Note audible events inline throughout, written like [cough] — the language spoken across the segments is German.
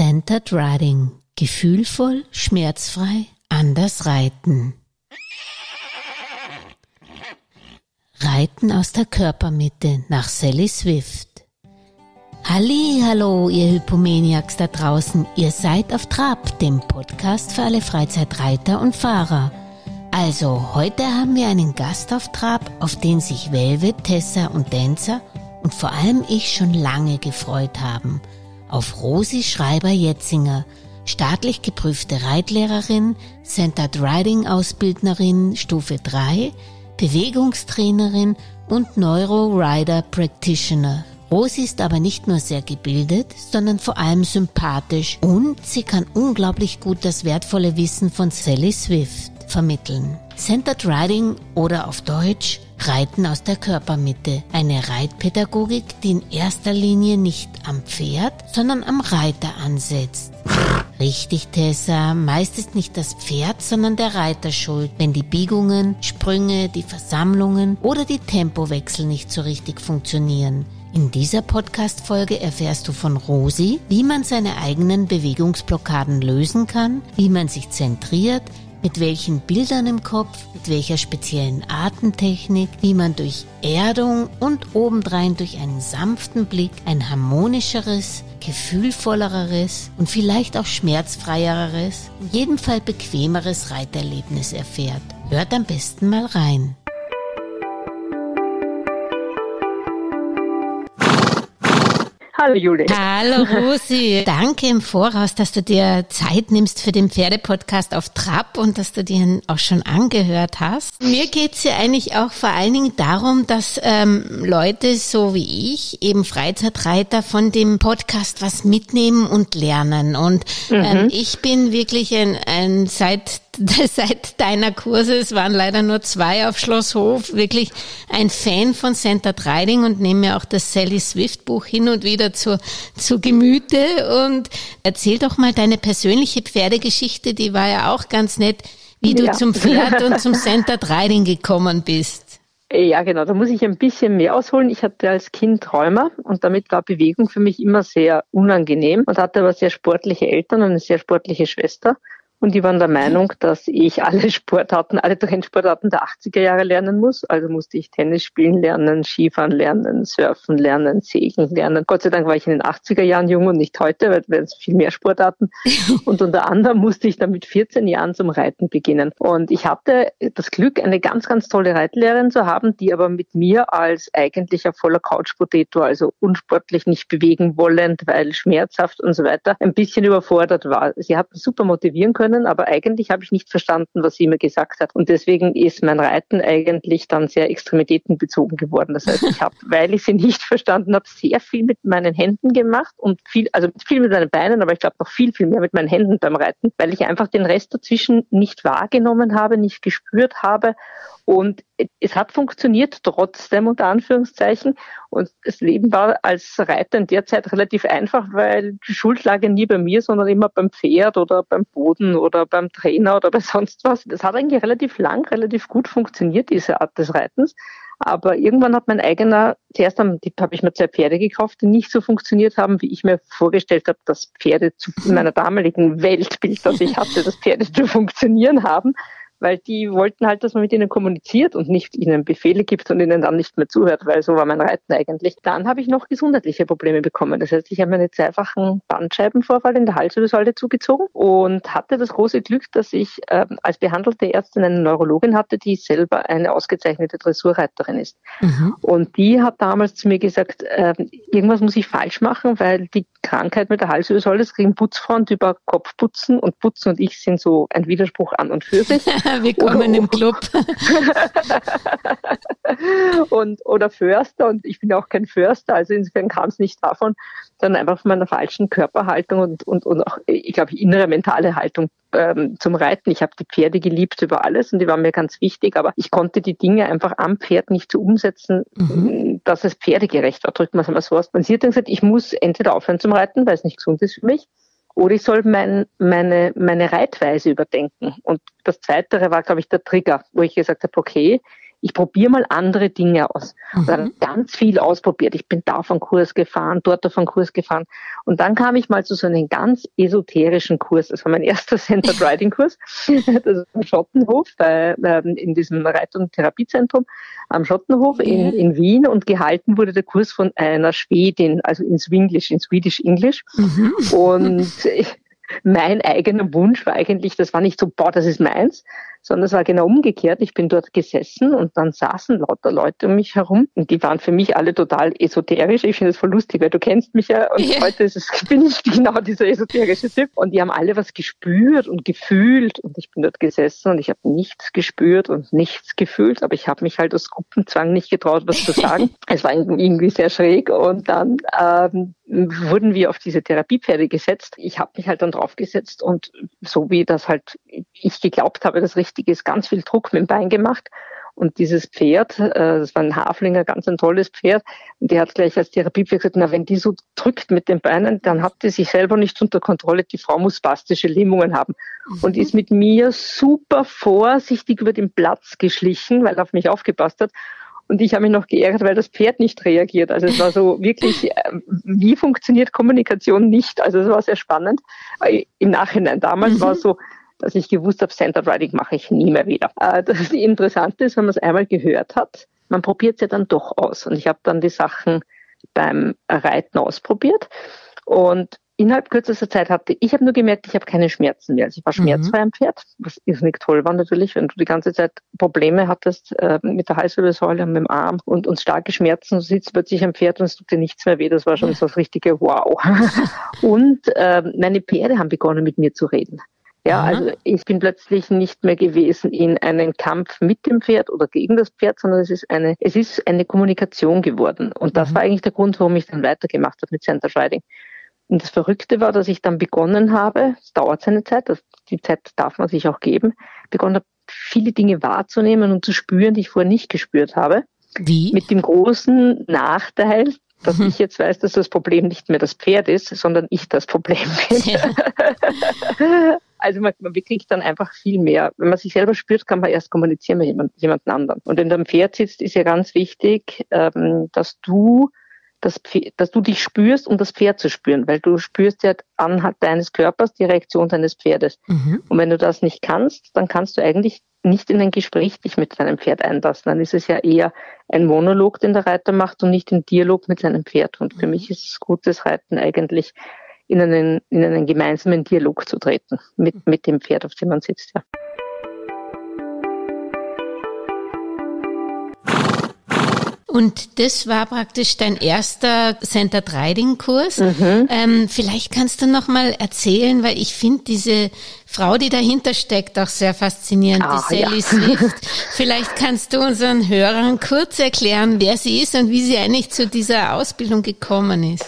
Centered Riding. Gefühlvoll, schmerzfrei, anders reiten. Reiten aus der Körpermitte nach Sally Swift. Halli, hallo, ihr Hypomaniacs da draußen. Ihr seid auf Trab, dem Podcast für alle Freizeitreiter und Fahrer. Also, heute haben wir einen Gast auf Trab, auf den sich Velvet, Tessa und Dancer und vor allem ich schon lange gefreut haben. Auf Rosi Schreiber-Jetzinger, staatlich geprüfte Reitlehrerin, Centered Riding Ausbildnerin Stufe 3, Bewegungstrainerin und Neuro-Rider Practitioner. Rosi ist aber nicht nur sehr gebildet, sondern vor allem sympathisch und sie kann unglaublich gut das wertvolle Wissen von Sally Swift vermitteln. Centered Riding oder auf Deutsch Reiten aus der Körpermitte. Eine Reitpädagogik, die in erster Linie nicht am Pferd, sondern am Reiter ansetzt. [laughs] Richtig, Tessa. Meist ist nicht das Pferd, sondern der Reiter schuld, wenn die Biegungen, Sprünge, die Versammlungen oder die Tempowechsel nicht so richtig funktionieren. In dieser Podcast-Folge erfährst du von Rosi, wie man seine eigenen Bewegungsblockaden lösen kann, wie man sich zentriert, mit welchen Bildern im Kopf, mit welcher speziellen Atemtechnik, wie man durch Erdung und obendrein durch einen sanften Blick ein harmonischeres, gefühlvolleres und vielleicht auch schmerzfreieres, in jedem Fall bequemeres Reiterlebnis erfährt. Hört am besten mal rein. Hallo Juli. Hallo Rosi. Danke im Voraus, dass du dir Zeit nimmst für den Pferdepodcast auf Trab und dass du dir auch schon angehört hast. Mir geht's ja eigentlich auch vor allen Dingen darum, dass ähm, Leute so wie ich, eben Freizeitreiter, von dem Podcast was mitnehmen und lernen. Und ähm, mhm. ich bin wirklich ein, ein seit [laughs] seit deiner Kurse, es waren leider nur zwei auf Schlosshof, wirklich ein Fan von Centered Riding und nehme mir auch das Sally Swift Buch hin und wieder zu, zu Gemüte und erzähl doch mal deine persönliche Pferdegeschichte, die war ja auch ganz nett, wie du ja. zum Pferd und zum [laughs] Centered Riding gekommen bist. Ja, genau. Da muss ich ein bisschen mehr ausholen. Ich hatte als Kind Träumer und damit war Bewegung für mich immer sehr unangenehm und hatte aber sehr sportliche Eltern und eine sehr sportliche Schwester. Und die waren der Meinung, dass ich alle Sportarten, alle Trendsportarten der 80er Jahre lernen muss. Also musste ich Tennis spielen lernen, Skifahren lernen, Surfen lernen, Segeln lernen. Gott sei Dank war ich in den 80er Jahren jung und nicht heute, weil es viel mehr Sportarten. [laughs] Und unter anderem musste ich dann mit 14 Jahren zum Reiten beginnen. Und ich hatte das Glück, eine ganz, ganz tolle Reitlehrerin zu haben, die aber mit mir als eigentlicher voller Couch-Potato, also unsportlich nicht bewegen wollend, weil schmerzhaft und so weiter, ein bisschen überfordert war. Sie hat mich super motivieren können können, aber eigentlich habe ich nicht verstanden, was sie mir gesagt hat. Und deswegen ist mein Reiten eigentlich dann sehr extremitätenbezogen geworden. Das heißt, [laughs] ich habe, weil ich sie nicht verstanden habe, sehr viel mit meinen Händen gemacht und viel, also viel mit meinen Beinen, aber ich glaube noch viel, viel mehr mit meinen Händen beim Reiten, weil ich einfach den Rest dazwischen nicht wahrgenommen habe, nicht gespürt habe und es hat funktioniert, trotzdem unter Anführungszeichen. Und das Leben war als Reiter in der Zeit relativ einfach, weil die Schuld lag nie bei mir, sondern immer beim Pferd oder beim Boden oder beim Trainer oder bei sonst was. Das hat eigentlich relativ lang, relativ gut funktioniert, diese Art des Reitens. Aber irgendwann hat mein eigener, zuerst habe ich mir zwei Pferde gekauft, die nicht so funktioniert haben, wie ich mir vorgestellt habe, dass Pferde zu meiner damaligen Weltbild, das ich hatte, dass Pferde zu funktionieren haben weil die wollten halt, dass man mit ihnen kommuniziert und nicht ihnen Befehle gibt und ihnen dann nicht mehr zuhört, weil so war mein Reiten eigentlich. Dann habe ich noch gesundheitliche Probleme bekommen. Das heißt, ich habe mir einen zweifachen Bandscheibenvorfall in der Halswirbelsäule zugezogen und hatte das große Glück, dass ich äh, als behandelte Ärztin eine Neurologin hatte, die selber eine ausgezeichnete Dressurreiterin ist. Mhm. Und die hat damals zu mir gesagt, äh, irgendwas muss ich falsch machen, weil die Krankheit mit der Halswirbelsäule, das kriegen Putzfrauen über Kopfputzen und Putzen und ich sind so ein Widerspruch an und für sich. [laughs] [laughs] Willkommen im Club. [laughs] und, oder Förster und ich bin auch kein Förster, also insofern kam es nicht davon, sondern einfach von meiner falschen Körperhaltung und, und, und auch, ich glaube, innere mentale Haltung ähm, zum Reiten. Ich habe die Pferde geliebt über alles und die waren mir ganz wichtig, aber ich konnte die Dinge einfach am Pferd nicht so umsetzen, mhm. dass es pferdegerecht war. Drücken wir es mal so aus. Und sie hat dann gesagt, ich muss entweder aufhören zum Reiten, weil es nicht gesund ist für mich, oder ich soll mein, meine, meine Reitweise überdenken. Und das Zweite war, glaube ich, der Trigger, wo ich gesagt habe, okay, ich probiere mal andere Dinge aus. Mhm. Und habe ganz viel ausprobiert. Ich bin da auf einen Kurs gefahren, dort auf einen Kurs gefahren. Und dann kam ich mal zu so einem ganz esoterischen Kurs. Das war mein [laughs] erster Centered Riding Kurs. Das ist am Schottenhof, bei, ähm, in diesem Reit- und Therapiezentrum am Schottenhof mhm. in, in Wien. Und gehalten wurde der Kurs von einer Schwedin, also in Swinglish, in Swedish English. Mhm. Und ich, mein eigener Wunsch war eigentlich, das war nicht so, boah, das ist meins, sondern es war genau umgekehrt. Ich bin dort gesessen und dann saßen lauter Leute um mich herum und die waren für mich alle total esoterisch. Ich finde das voll lustig, weil du kennst mich ja und ja. heute es, [laughs] bin ich genau dieser esoterische Typ und die haben alle was gespürt und gefühlt und ich bin dort gesessen und ich habe nichts gespürt und nichts gefühlt, aber ich habe mich halt aus Gruppenzwang nicht getraut, was zu sagen. [laughs] es war irgendwie sehr schräg und dann ähm, wurden wir auf diese Therapiepferde gesetzt. Ich habe mich halt dann draufgesetzt und so wie das halt ich geglaubt habe, das richtig ist, ganz viel Druck mit dem Bein gemacht. Und dieses Pferd, äh, das war ein Haflinger, ganz ein tolles Pferd, und der hat gleich als Therapiepferd gesagt, na, wenn die so drückt mit den Beinen, dann hat die sich selber nicht unter Kontrolle, die Frau muss spastische Lähmungen haben. Mhm. Und ist mit mir super vorsichtig über den Platz geschlichen, weil er auf mich aufgepasst hat und ich habe mich noch geärgert, weil das Pferd nicht reagiert. Also es war so [laughs] wirklich, äh, wie funktioniert Kommunikation nicht? Also es war sehr spannend. Äh, Im Nachhinein, damals mhm. war es so, dass ich gewusst habe, Center Riding mache ich nie mehr wieder. Äh, das [laughs] Interessante ist, wenn man es einmal gehört hat, man probiert es ja dann doch aus. Und ich habe dann die Sachen beim Reiten ausprobiert. Und innerhalb kürzester Zeit hatte ich habe nur gemerkt, ich habe keine Schmerzen mehr. Also ich war mhm. schmerzfrei am Pferd, was irrsinnig toll war natürlich, wenn du die ganze Zeit Probleme hattest äh, mit der Halswirbelsäule und mit dem Arm und, und starke Schmerzen, du sitzt plötzlich am Pferd und es tut dir nichts mehr weh. Das war schon so das richtige Wow. [laughs] und äh, meine Pferde haben begonnen mit mir zu reden. Ja, also ich bin plötzlich nicht mehr gewesen in einem Kampf mit dem Pferd oder gegen das Pferd, sondern es ist eine, es ist eine Kommunikation geworden. Und das mhm. war eigentlich der Grund, warum ich dann weitergemacht habe mit Center Riding. Und das Verrückte war, dass ich dann begonnen habe, es dauert seine Zeit, das, die Zeit darf man sich auch geben, begonnen habe, viele Dinge wahrzunehmen und zu spüren, die ich vorher nicht gespürt habe. Wie? Mit dem großen Nachteil, dass mhm. ich jetzt weiß, dass das Problem nicht mehr das Pferd ist, sondern ich das Problem bin. Ja. [laughs] [laughs] also man, man bekriegt dann einfach viel mehr. Wenn man sich selber spürt, kann man erst kommunizieren mit jemand, jemand anderen. Und wenn du am Pferd sitzt, ist ja ganz wichtig, ähm, dass du das, dass du dich spürst, um das Pferd zu spüren, weil du spürst ja anhand deines Körpers die Reaktion deines Pferdes. Mhm. Und wenn du das nicht kannst, dann kannst du eigentlich nicht in ein Gespräch dich mit deinem Pferd einlassen. Dann ist es ja eher ein Monolog, den der Reiter macht und nicht ein Dialog mit seinem Pferd. Und für mhm. mich ist gutes Reiten eigentlich in einen, in einen gemeinsamen Dialog zu treten mit, mhm. mit dem Pferd, auf dem man sitzt. Ja. Und das war praktisch dein erster Center Riding Kurs. Mhm. Ähm, vielleicht kannst du noch mal erzählen, weil ich finde diese Frau, die dahinter steckt, auch sehr faszinierend, ah, die Sally ja. Swift. [laughs] Vielleicht kannst du unseren Hörern kurz erklären, wer sie ist und wie sie eigentlich zu dieser Ausbildung gekommen ist.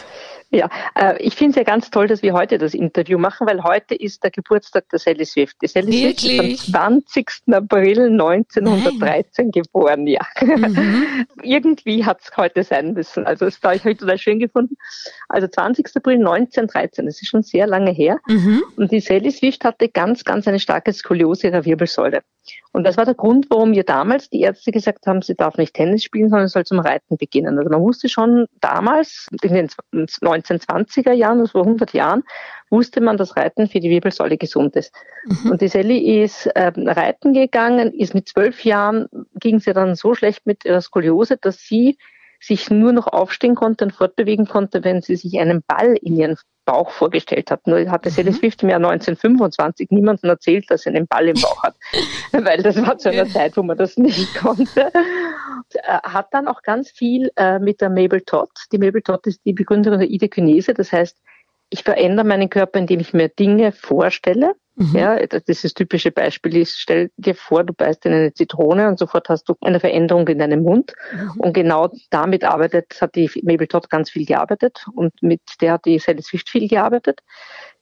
Ja, äh, ich finde es ja ganz toll, dass wir heute das Interview machen, weil heute ist der Geburtstag der Sally Swift. Die Sally Wirklich? Swift ist am 20. April 1913 Nein. geboren, ja. Mhm. [laughs] Irgendwie hat es heute sein müssen. Also das habe ich heute total schön gefunden. Also 20. April 1913, das ist schon sehr lange her. Mhm. Und die Sally Swift hatte ganz, ganz eine starke Skoliose ihrer Wirbelsäule. Und das war der Grund, warum ihr damals die Ärzte gesagt haben, sie darf nicht Tennis spielen, sondern soll zum Reiten beginnen. Also man wusste schon damals, in den 1920er Jahren, das vor 100 Jahren, wusste man, dass Reiten für die Wirbelsäule gesund ist. Mhm. Und die Sally ist äh, reiten gegangen, ist mit zwölf Jahren, ging sie dann so schlecht mit ihrer Skoliose, dass sie sich nur noch aufstehen konnte und fortbewegen konnte, wenn sie sich einen Ball in ihren Bauch vorgestellt hat. Nur hatte mhm. Sally Swift im Jahr 1925 niemandem erzählt, dass sie einen Ball im Bauch hat, [laughs] weil das war zu einer Zeit, wo man das nicht [laughs] konnte. Äh, hat dann auch ganz viel äh, mit der Mabel Todd. Die Mabel Todd ist die Begründerin der Ideokinese, das heißt, ich verändere meinen Körper, indem ich mir Dinge vorstelle. Mhm. Ja, das ist das typische Beispiel ist, stell dir vor, du beißt in eine Zitrone und sofort hast du eine Veränderung in deinem Mund. Mhm. Und genau damit arbeitet, hat die Mabel Todd ganz viel gearbeitet und mit der hat die Sally Swift viel gearbeitet.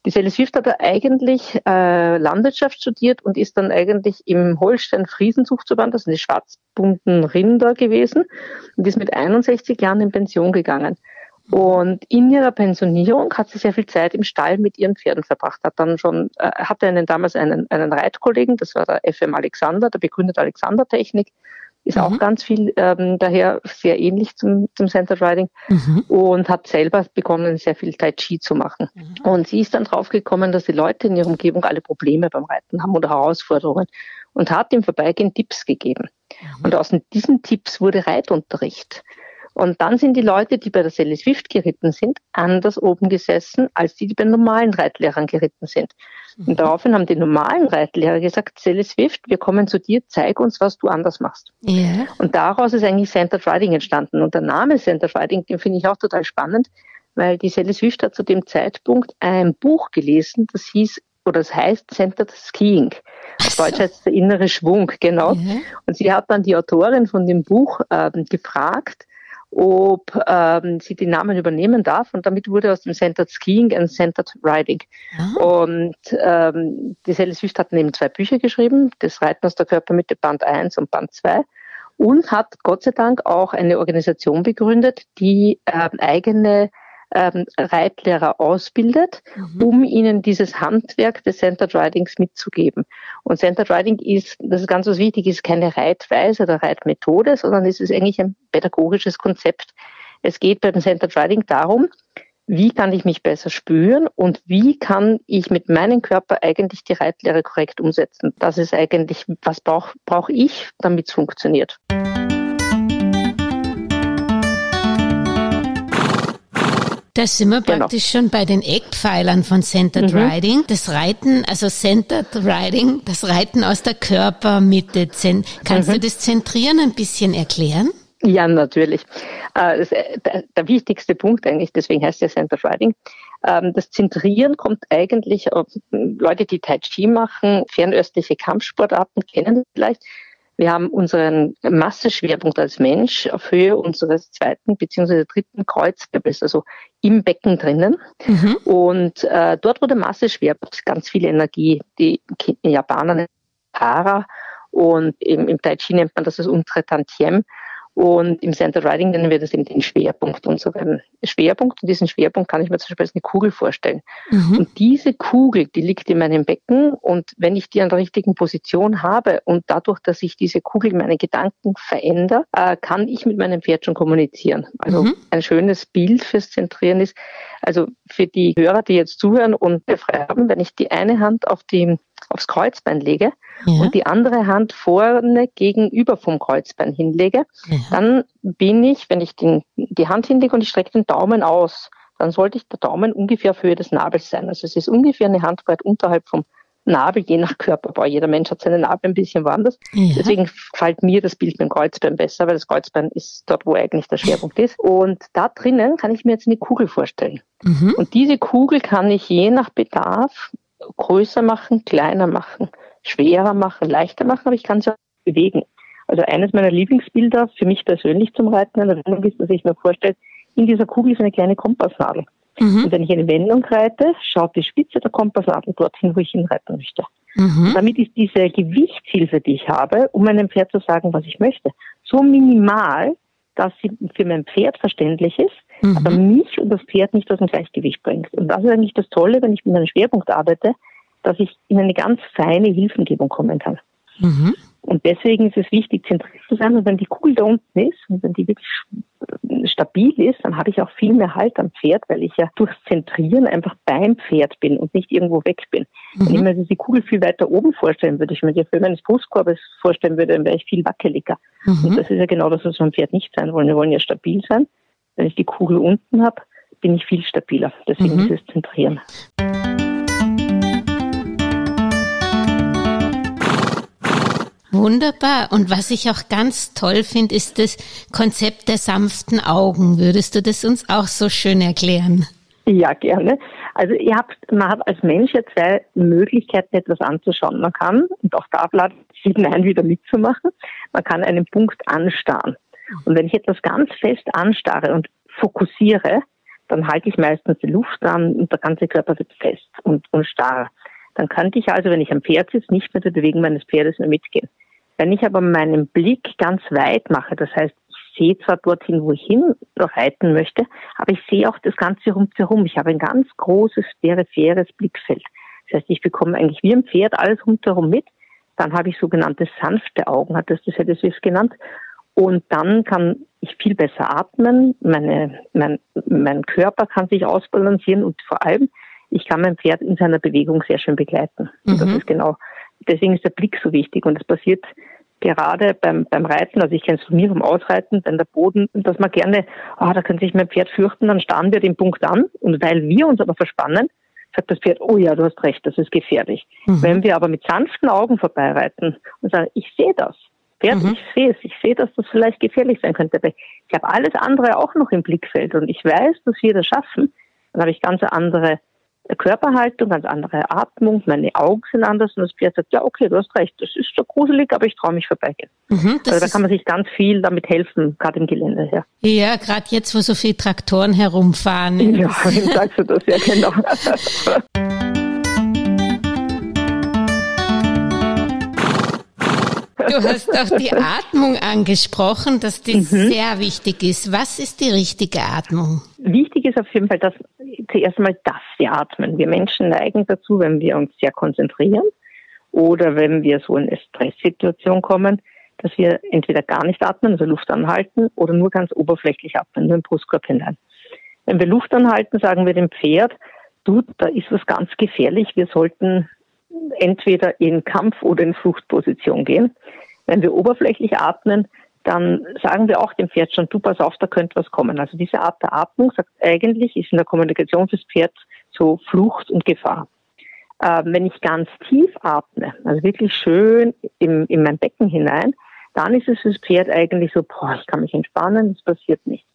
Die Sally Swift hat eigentlich äh, Landwirtschaft studiert und ist dann eigentlich im Holstein Friesenzuchtverband, das sind die schwarzbunten Rinder gewesen, und ist mit 61 Jahren in Pension gegangen. Und in ihrer Pensionierung hat sie sehr viel Zeit im Stall mit ihren Pferden verbracht. Hat dann schon, äh, hatte einen, damals einen, einen Reitkollegen, das war der FM Alexander, der begründete Alexander Technik. Ist mhm. auch ganz viel ähm, daher sehr ähnlich zum, zum Centered Riding mhm. und hat selber begonnen, sehr viel Tai Chi zu machen. Mhm. Und sie ist dann draufgekommen, dass die Leute in ihrer Umgebung alle Probleme beim Reiten haben oder Herausforderungen und hat im Vorbeigehen Tipps gegeben. Mhm. Und aus diesen Tipps wurde Reitunterricht. Und dann sind die Leute, die bei der Sally Swift geritten sind, anders oben gesessen, als die, die bei normalen Reitlehrern geritten sind. Und mhm. daraufhin haben die normalen Reitlehrer gesagt, Sally Swift, wir kommen zu dir, zeig uns, was du anders machst. Yeah. Und daraus ist eigentlich Centered Riding entstanden. Und der Name Centered Riding, den finde ich auch total spannend, weil die Sally Swift hat zu dem Zeitpunkt ein Buch gelesen, das hieß oder das heißt Centered Skiing. Auf Deutsch heißt es der innere Schwung, genau. Mhm. Und sie hat dann die Autorin von dem Buch ähm, gefragt, ob ähm, sie den Namen übernehmen darf. Und damit wurde aus dem Centered Skiing ein Centered Riding. Ah. Und ähm, die Selle Süß hat neben zwei Bücher geschrieben, das Reiten aus der Körpermitte Band 1 und Band 2 und hat Gott sei Dank auch eine Organisation begründet, die äh, eigene ähm, Reitlehrer ausbildet, mhm. um ihnen dieses Handwerk des Centered Ridings mitzugeben. Und Centered Riding ist, das ist ganz was wichtig, ist keine Reitweise oder Reitmethode, sondern es ist eigentlich ein pädagogisches Konzept. Es geht beim Centered Riding darum, wie kann ich mich besser spüren und wie kann ich mit meinem Körper eigentlich die Reitlehre korrekt umsetzen. Das ist eigentlich, was brauche brauch ich, damit es funktioniert. Da sind wir genau. praktisch schon bei den Eckpfeilern von Centered mhm. Riding. Das Reiten, also Centered Riding, das Reiten aus der Körpermitte. Kannst mhm. du das Zentrieren ein bisschen erklären? Ja, natürlich. Äh, der wichtigste Punkt eigentlich, deswegen heißt ja Centered Riding, ähm, das Zentrieren kommt eigentlich auf Leute, die Tai Chi machen, fernöstliche Kampfsportarten kennen vielleicht. Wir haben unseren Masseschwerpunkt als Mensch auf Höhe unseres zweiten bzw. dritten Kreuzwirbels, also im Becken drinnen. Mhm. Und äh, dort, wo der Masseschwerpunkt ganz viel Energie, die Japaner nennen Para und im, im Tai Chi nennt man das das untere Tantiem. Und im Center Riding nennen wir das eben den Schwerpunkt, unseren Schwerpunkt. Und diesen Schwerpunkt kann ich mir zum Beispiel als eine Kugel vorstellen. Mhm. Und diese Kugel, die liegt in meinem Becken. Und wenn ich die an der richtigen Position habe und dadurch, dass ich diese Kugel meine Gedanken verändere, äh, kann ich mit meinem Pferd schon kommunizieren. Also mhm. ein schönes Bild fürs Zentrieren ist, also für die Hörer, die jetzt zuhören und frei haben, wenn ich die eine Hand auf die aufs Kreuzbein lege ja. und die andere Hand vorne gegenüber vom Kreuzbein hinlege, ja. dann bin ich, wenn ich den, die Hand hinlege und ich strecke den Daumen aus, dann sollte ich der Daumen ungefähr auf Höhe des Nabels sein. Also es ist ungefähr eine Handbreit unterhalb vom Nabel, je nach Körperbau. Jeder Mensch hat seinen Nabel ein bisschen woanders. Ja. Deswegen gefällt mir das Bild mit dem Kreuzbein besser, weil das Kreuzbein ist dort, wo eigentlich der Schwerpunkt ist. Und da drinnen kann ich mir jetzt eine Kugel vorstellen. Mhm. Und diese Kugel kann ich je nach Bedarf größer machen, kleiner machen, schwerer machen, leichter machen, aber ich kann sie auch bewegen. Also eines meiner Lieblingsbilder für mich persönlich zum Reiten einer Wendung ist, dass ich mir vorstelle, in dieser Kugel ist eine kleine Kompassnadel. Mhm. Und wenn ich eine Wendung reite, schaut die Spitze der Kompassnadel dorthin, wo ich hinreiten möchte. Mhm. Damit ist diese Gewichtshilfe, die ich habe, um meinem Pferd zu sagen, was ich möchte, so minimal, dass sie für mein Pferd verständlich ist, mhm. aber mich und das Pferd nicht aus dem Gleichgewicht bringt. Und das ist eigentlich das Tolle, wenn ich mit einem Schwerpunkt arbeite, dass ich in eine ganz feine Hilfengebung kommen kann. Mhm. Und deswegen ist es wichtig, zentriert zu sein. Und wenn die Kugel da unten ist und wenn die wirklich stabil ist, dann habe ich auch viel mehr Halt am Pferd, weil ich ja durchs Zentrieren einfach beim Pferd bin und nicht irgendwo weg bin. Mhm. Wenn ich mir die Kugel viel weiter oben vorstellen würde, ich mir die Höhe meines Brustkorbes vorstellen würde, dann wäre ich viel wackeliger. Mhm. Und das ist ja genau das, was wir am Pferd nicht sein wollen. Wir wollen ja stabil sein. Wenn ich die Kugel unten habe, bin ich viel stabiler. Deswegen mhm. ist es Zentrieren. Wunderbar. Und was ich auch ganz toll finde, ist das Konzept der sanften Augen. Würdest du das uns auch so schön erklären? Ja, gerne. Also ihr habt, man hat als Mensch ja zwei Möglichkeiten, etwas anzuschauen. Man kann, und auch da lade ich ein, wieder mitzumachen, man kann einen Punkt anstarren. Und wenn ich etwas ganz fest anstarre und fokussiere, dann halte ich meistens die Luft an und der ganze Körper wird fest und, und starr. Dann könnte ich also, wenn ich am Pferd sitze, nicht mit der Bewegung meines Pferdes mehr mitgehen. Wenn ich aber meinen Blick ganz weit mache, das heißt, ich sehe zwar dorthin, wo ich hin reiten möchte, aber ich sehe auch das Ganze rundherum. Ich habe ein ganz großes, peripheres Blickfeld. Das heißt, ich bekomme eigentlich wie ein Pferd alles rundherum mit Dann habe ich sogenannte sanfte Augen, hat das das Hedeswiss genannt. Und dann kann ich viel besser atmen, meine, mein, mein Körper kann sich ausbalancieren und vor allem, ich kann mein Pferd in seiner Bewegung sehr schön begleiten. Mhm. Und das ist genau, deswegen ist der Blick so wichtig und es passiert gerade beim, beim Reiten, also ich kenne es von mir vom Ausreiten, wenn der Boden, dass man gerne, ah, oh, da könnte sich mein Pferd fürchten, dann starren wir den Punkt an und weil wir uns aber verspannen, sagt das Pferd, oh ja, du hast recht, das ist gefährlich. Mhm. Wenn wir aber mit sanften Augen vorbeireiten und sagen, ich sehe das, Pferd, mhm. ich sehe es, ich sehe, dass das vielleicht gefährlich sein könnte, aber ich habe alles andere auch noch im Blickfeld und ich weiß, dass wir das schaffen, dann habe ich ganz andere Körperhaltung, ganz andere Atmung, meine Augen sind anders und das Pferd sagt, ja, okay, du hast recht, das ist so gruselig, aber ich traue mich vorbeigehen. Mhm, also da kann man sich ganz viel damit helfen, gerade im Gelände. Ja, ja gerade jetzt, wo so viele Traktoren herumfahren. Ja, [laughs] sagst du das ja genau. [laughs] Du hast auch die Atmung angesprochen, dass die mhm. sehr wichtig ist. Was ist die richtige Atmung? Wichtig ist auf jeden Fall, dass zuerst mal, dass wir atmen. Wir Menschen neigen dazu, wenn wir uns sehr konzentrieren oder wenn wir so in eine Stresssituation kommen, dass wir entweder gar nicht atmen, also Luft anhalten, oder nur ganz oberflächlich atmen, nur im Brustkorb hinein. Wenn wir Luft anhalten, sagen wir dem Pferd, du, da ist was ganz gefährlich, wir sollten entweder in Kampf- oder in Fluchtposition gehen. Wenn wir oberflächlich atmen, dann sagen wir auch dem Pferd schon, du pass auf, da könnte was kommen. Also diese Art der Atmung sagt eigentlich, ist in der Kommunikation fürs Pferd so Flucht und Gefahr. Äh, wenn ich ganz tief atme, also wirklich schön in, in mein Becken hinein, dann ist es fürs Pferd eigentlich so, boah, ich kann mich entspannen, es passiert nichts.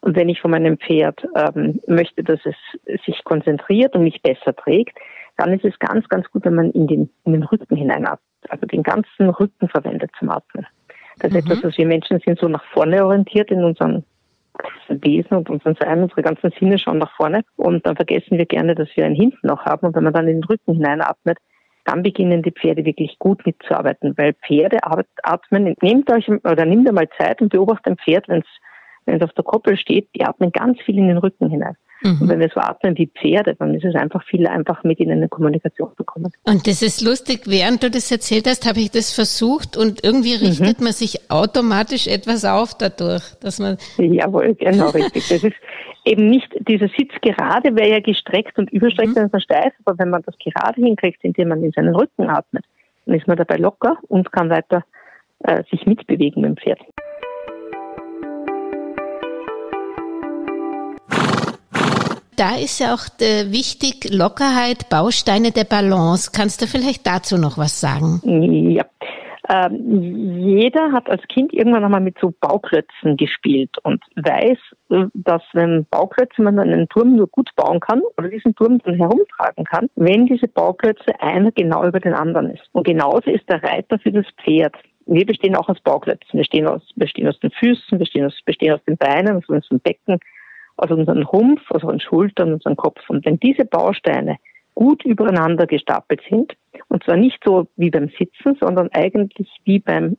Und wenn ich von meinem Pferd ähm, möchte, dass es sich konzentriert und mich besser trägt, dann ist es ganz, ganz gut, wenn man in den, in den Rücken hineinatmet, also den ganzen Rücken verwendet zum Atmen. Das ist mhm. etwas, was wir Menschen sind so nach vorne orientiert in unserem Wesen und unseren Sein, unsere ganzen Sinne schauen nach vorne. Und dann vergessen wir gerne, dass wir einen Hinten noch haben. Und wenn man dann in den Rücken hineinatmet, dann beginnen die Pferde wirklich gut mitzuarbeiten, weil Pferde atmen, nehmt euch oder nimmt einmal Zeit und beobachtet ein Pferd, wenn es wenn es auf der Koppel steht, die atmen ganz viel in den Rücken hinein. Mhm. Und wenn wir so atmen wie Pferde, dann ist es einfach viel einfach mit ihnen in Kommunikation zu kommen. Und das ist lustig, während du das erzählt hast, habe ich das versucht und irgendwie mhm. richtet mhm. man sich automatisch etwas auf dadurch, dass man. Jawohl, genau [laughs] richtig. Das ist eben nicht, dieser Sitz gerade wäre ja gestreckt und überstreckt, mhm. dann ist man steif, aber wenn man das gerade hinkriegt, indem man in seinen Rücken atmet, dann ist man dabei locker und kann weiter äh, sich mitbewegen mit dem Pferd. Da ist ja auch äh, wichtig Lockerheit, Bausteine der Balance. Kannst du vielleicht dazu noch was sagen? Ja. Ähm, jeder hat als Kind irgendwann einmal mit so Bauklötzen gespielt und weiß, äh, dass wenn Bauklötze man einen Turm nur gut bauen kann oder diesen Turm dann herumtragen kann, wenn diese Bauklötze einer genau über den anderen ist. Und genauso ist der Reiter für das Pferd. Wir bestehen auch aus Bauklötzen. Wir bestehen aus, aus den Füßen, bestehen aus, bestehen aus den Beinen, aus unserem Becken, aus unseren Rumpf, aus unseren Schultern, unseren Kopf. Und wenn diese Bausteine gut übereinander gestapelt sind, und zwar nicht so wie beim Sitzen, sondern eigentlich wie beim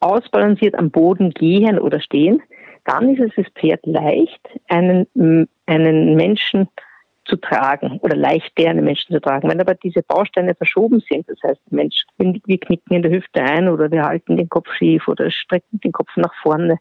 ausbalanciert am Boden gehen oder stehen, dann ist es das Pferd leicht, einen, einen Menschen zu tragen oder leichter einen Menschen zu tragen. Wenn aber diese Bausteine verschoben sind, das heißt, Mensch, wir knicken in der Hüfte ein oder wir halten den Kopf schief oder strecken den Kopf nach vorne,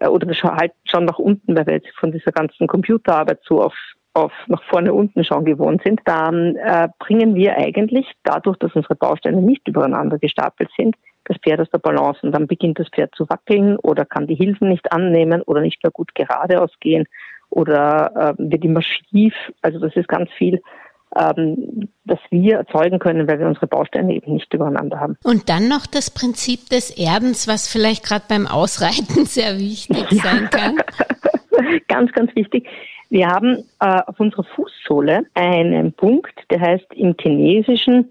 oder wir halt schon nach unten, weil wir jetzt von dieser ganzen Computerarbeit so auf, auf nach vorne unten schauen gewohnt sind, dann äh, bringen wir eigentlich dadurch, dass unsere Bausteine nicht übereinander gestapelt sind, das Pferd aus der Balance und dann beginnt das Pferd zu wackeln oder kann die Hilfen nicht annehmen oder nicht mehr gut geradeaus gehen oder äh, wird immer schief. Also das ist ganz viel ähm, das wir erzeugen können, weil wir unsere Bausteine eben nicht übereinander haben. Und dann noch das Prinzip des Erdens, was vielleicht gerade beim Ausreiten [laughs] sehr wichtig ja. sein kann. [laughs] ganz, ganz wichtig. Wir haben äh, auf unserer Fußsohle einen Punkt, der heißt im Chinesischen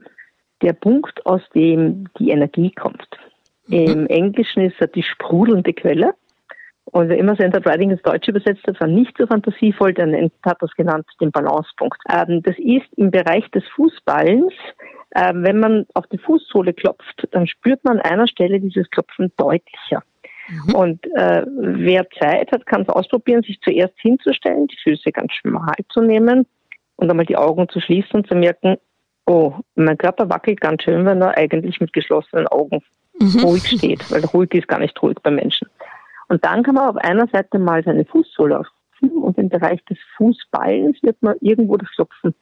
der Punkt, aus dem die Energie kommt. Mhm. Im Englischen ist er die sprudelnde Quelle. Und wer immer Center Riding ins Deutsche übersetzt hat, war nicht so fantasievoll, der hat das genannt, den Balancepunkt. Ähm, das ist im Bereich des Fußballens, äh, wenn man auf die Fußsohle klopft, dann spürt man an einer Stelle dieses Klopfen deutlicher. Mhm. Und äh, wer Zeit hat, kann es ausprobieren, sich zuerst hinzustellen, die Füße ganz schmal zu nehmen und einmal die Augen zu schließen und zu merken, oh, mein Körper wackelt ganz schön, wenn er eigentlich mit geschlossenen Augen mhm. ruhig steht, weil ruhig ist gar nicht ruhig beim Menschen. Und dann kann man auf einer Seite mal seine Fußsohle aufziehen und im Bereich des Fußballens wird man irgendwo das Klopfen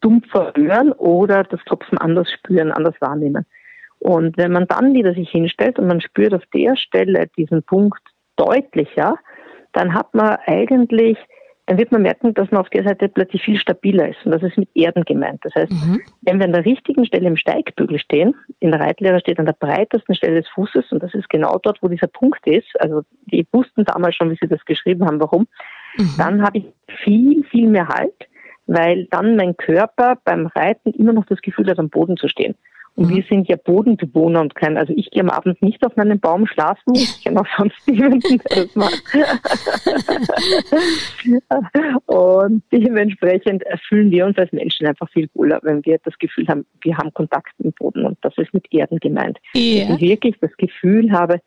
dumpfer hören oder das Klopfen anders spüren, anders wahrnehmen. Und wenn man dann wieder sich hinstellt und man spürt auf der Stelle diesen Punkt deutlicher, dann hat man eigentlich, dann wird man merken, dass man auf der Seite plötzlich viel stabiler ist. Und das ist mit Erden gemeint. Das heißt, mhm. wenn wir an der richtigen Stelle im Steigbügel stehen, in der Reitlehre steht an der breitesten Stelle des Fußes, und das ist genau dort, wo dieser Punkt ist, also die wussten damals schon, wie sie das geschrieben haben, warum, mhm. dann habe ich viel, viel mehr Halt, weil dann mein Körper beim Reiten immer noch das Gefühl hat, am Boden zu stehen. Und mhm. wir sind ja Bodenbewohner und kein, also ich gehe am Abend nicht auf meinem Baum schlafen, ich kenne auch sonst [laughs] niemanden, der das macht. [laughs] und dementsprechend fühlen wir uns als Menschen einfach viel wohler, wenn wir das Gefühl haben, wir haben Kontakt mit dem Boden und das ist mit Erden gemeint. Ja. Dass ich wirklich das Gefühl habe,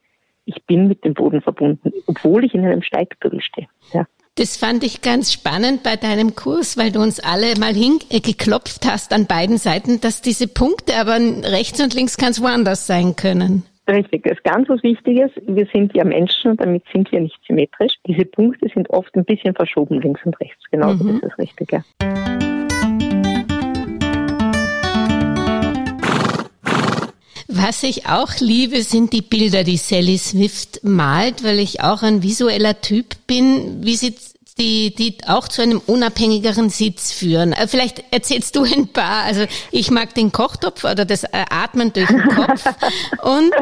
ich bin mit dem Boden verbunden, obwohl ich in einem Steigbügel stehe. Ja. Das fand ich ganz spannend bei deinem Kurs, weil du uns alle mal hingeklopft hast an beiden Seiten, dass diese Punkte aber rechts und links ganz woanders sein können. Richtig, das ist ganz was Wichtiges. Wir sind ja Menschen und damit sind wir nicht symmetrisch. Diese Punkte sind oft ein bisschen verschoben links und rechts. Genau mhm. ist das Richtige. Was ich auch liebe, sind die Bilder, die Sally Swift malt, weil ich auch ein visueller Typ bin, wie sie die, die auch zu einem unabhängigeren Sitz führen. Äh, vielleicht erzählst du ein paar. Also ich mag den Kochtopf oder das äh, Atmen durch den Kopf [laughs] und,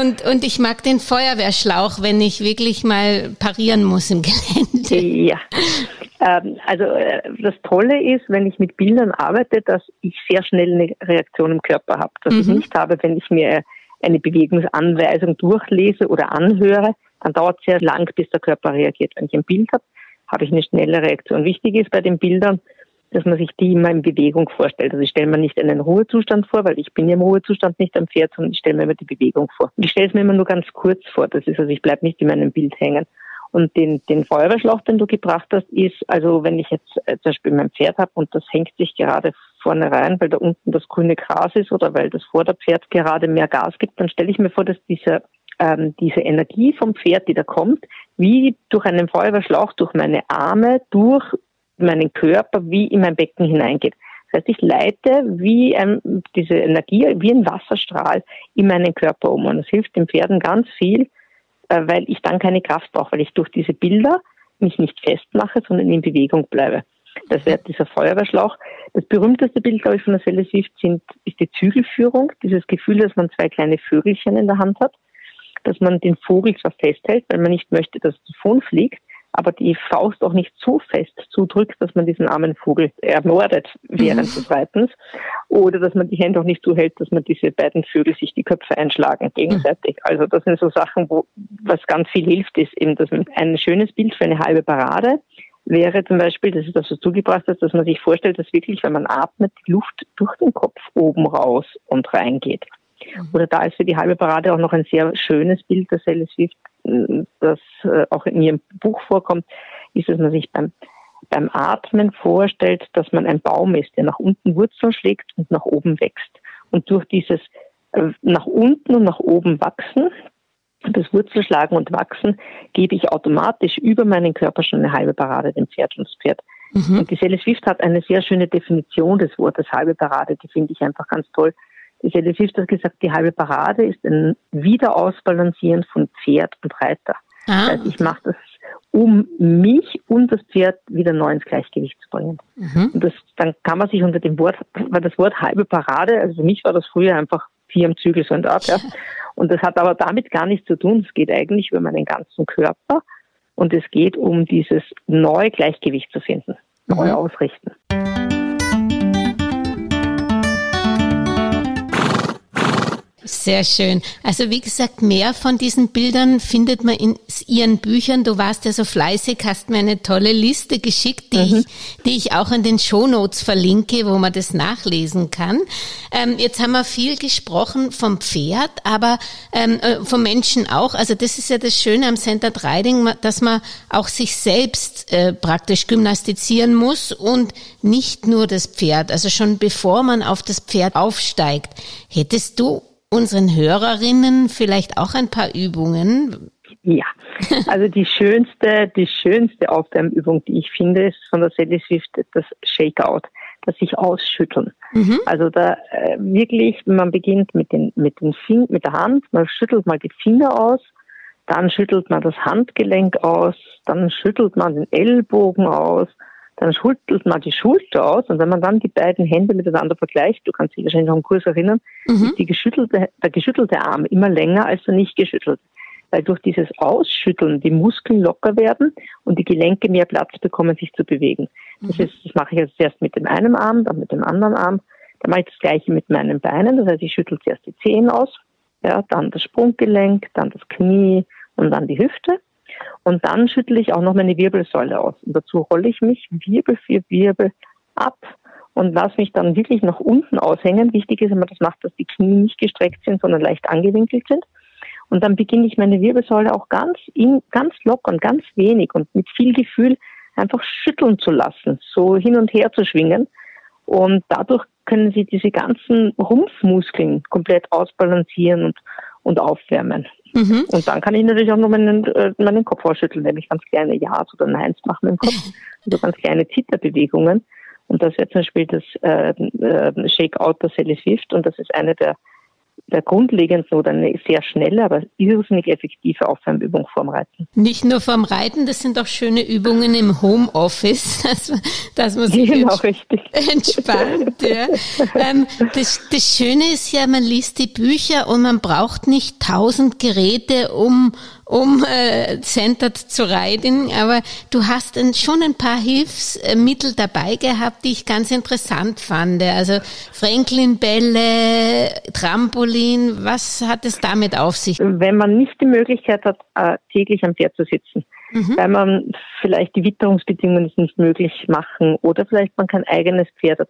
und, und ich mag den Feuerwehrschlauch, wenn ich wirklich mal parieren muss im Gelände. Ja, ähm, also äh, das Tolle ist, wenn ich mit Bildern arbeite, dass ich sehr schnell eine Reaktion im Körper habe. Dass mhm. ich nicht habe, wenn ich mir eine Bewegungsanweisung durchlese oder anhöre, dann dauert es sehr lang, bis der Körper reagiert. Wenn ich ein Bild habe, habe ich eine schnelle Reaktion. Wichtig ist bei den Bildern, dass man sich die immer in Bewegung vorstellt. Also ich stelle mir nicht einen Ruhezustand vor, weil ich bin ja im Ruhezustand nicht am Pferd, sondern ich stelle mir immer die Bewegung vor. Ich stelle es mir immer nur ganz kurz vor. Das ist also, ich bleibe nicht in meinem Bild hängen. Und den, den Feuerwehrschlauch, den du gebracht hast, ist, also wenn ich jetzt äh, zum Beispiel mein Pferd habe und das hängt sich gerade vorne rein, weil da unten das grüne Gras ist oder weil das Vorderpferd gerade mehr Gas gibt, dann stelle ich mir vor, dass dieser, ähm, diese Energie vom Pferd, die da kommt, wie durch einen Feuerwehrschlauch, durch meine Arme, durch meinen Körper, wie in mein Becken hineingeht. Das heißt, ich leite wie ähm, diese Energie, wie ein Wasserstrahl in meinen Körper um. Und das hilft den Pferden ganz viel, äh, weil ich dann keine Kraft brauche, weil ich durch diese Bilder mich nicht festmache, sondern in Bewegung bleibe. Das wäre dieser Feuerwehrschlauch. Das berühmteste Bild, glaube ich, von der Selle Swift sind, ist die Zügelführung. Dieses Gefühl, dass man zwei kleine Vögelchen in der Hand hat, dass man den Vogel zwar festhält, weil man nicht möchte, dass es davon fliegt, aber die Faust auch nicht so fest zudrückt, dass man diesen armen Vogel ermordet während mhm. des Reitens. Oder dass man die Hände auch nicht so hält, dass man diese beiden Vögel sich die Köpfe einschlagen gegenseitig. Mhm. Also das sind so Sachen, wo was ganz viel hilft, ist eben, dass man ein schönes Bild für eine halbe Parade wäre zum Beispiel, das ist das, was du gebracht hast, dass man sich vorstellt, dass wirklich, wenn man atmet, die Luft durch den Kopf oben raus und reingeht. Mhm. Oder da ist für die halbe Parade auch noch ein sehr schönes Bild, das Alice Swift das äh, auch in ihrem Buch vorkommt, ist, dass man sich beim, beim Atmen vorstellt, dass man ein Baum ist, der nach unten Wurzeln schlägt und nach oben wächst. Und durch dieses äh, nach unten und nach oben wachsen, das Wurzelschlagen und Wachsen, gebe ich automatisch über meinen Körper schon eine halbe Parade dem Pferd und das Pferd. Mhm. Und die Selle Swift hat eine sehr schöne Definition des Wortes halbe Parade, die finde ich einfach ganz toll. Die Swift hat gesagt, die halbe Parade ist ein Wiederausbalancieren von Pferd und Reiter. Ah. Das ich mache das, um mich und das Pferd wieder neu ins Gleichgewicht zu bringen. Mhm. Und das, dann kann man sich unter dem Wort, weil das Wort halbe Parade, also für mich war das früher einfach vier am Zügel so und ab, ja. Und das hat aber damit gar nichts zu tun. Es geht eigentlich über meinen ganzen Körper und es geht um dieses neue Gleichgewicht zu finden, neu mhm. ausrichten. Sehr schön. Also wie gesagt, mehr von diesen Bildern findet man in Ihren Büchern. Du warst ja so fleißig, hast mir eine tolle Liste geschickt, die, mhm. ich, die ich auch in den Shownotes verlinke, wo man das nachlesen kann. Ähm, jetzt haben wir viel gesprochen vom Pferd, aber ähm, äh, vom Menschen auch. Also das ist ja das Schöne am Center Riding, dass man auch sich selbst äh, praktisch gymnastizieren muss und nicht nur das Pferd. Also schon bevor man auf das Pferd aufsteigt. Hättest du unseren Hörerinnen vielleicht auch ein paar Übungen? Ja, also die schönste, die schönste Aufwärmübung, die ich finde, ist von der Sally Swift das Shakeout, das sich ausschütteln. Mhm. Also da äh, wirklich, man beginnt mit den mit den Fing mit der Hand, man schüttelt mal die Finger aus, dann schüttelt man das Handgelenk aus, dann schüttelt man den Ellbogen aus, dann schüttelt man die Schulter aus und wenn man dann die beiden Hände miteinander vergleicht, du kannst dich wahrscheinlich noch einen Kurs erinnern, mhm. ist die geschüttelte, der geschüttelte Arm immer länger als der nicht geschüttelte. Weil durch dieses Ausschütteln die Muskeln locker werden und die Gelenke mehr Platz bekommen, sich zu bewegen. Das, mhm. ist, das mache ich jetzt erst mit dem einen Arm, dann mit dem anderen Arm. Dann mache ich das gleiche mit meinen Beinen. Das heißt, ich schüttel zuerst die Zehen aus, ja, dann das Sprunggelenk, dann das Knie und dann die Hüfte. Und dann schüttle ich auch noch meine Wirbelsäule aus. Und dazu rolle ich mich Wirbel für Wirbel ab und lasse mich dann wirklich nach unten aushängen. Wichtig ist, man das macht, dass die Knie nicht gestreckt sind, sondern leicht angewinkelt sind. Und dann beginne ich meine Wirbelsäule auch ganz, in, ganz locker und ganz wenig und mit viel Gefühl einfach schütteln zu lassen, so hin und her zu schwingen. Und dadurch können Sie diese ganzen Rumpfmuskeln komplett ausbalancieren und, und aufwärmen. Mhm. Und dann kann ich natürlich auch noch meinen, äh, meinen Kopf ausschütteln, wenn ich ganz kleine Ja's oder Neins mache mit dem Kopf. [laughs] Also ganz kleine Zitterbewegungen. Und das wäre zum Beispiel das äh, äh, Shake-Out der Sally Swift. Und das ist eine der der grundlegendsten oder eine sehr schnelle, aber irrsinnig effektive Aufwärmübung vorm Reiten. Nicht nur vorm Reiten, das sind auch schöne Übungen im Homeoffice, [laughs] dass, dass man sich genau, richtig. [laughs] entspannt. Ja. Ähm, das, das Schöne ist ja, man liest die Bücher und man braucht nicht tausend Geräte, um um äh, centered zu reiten, aber du hast ein, schon ein paar Hilfsmittel dabei gehabt, die ich ganz interessant fand. Also Franklin-Bälle, Trampolin, was hat es damit auf sich? Wenn man nicht die Möglichkeit hat, äh, täglich am Pferd zu sitzen, mhm. weil man vielleicht die Witterungsbedingungen nicht möglich machen oder vielleicht man kein eigenes Pferd hat,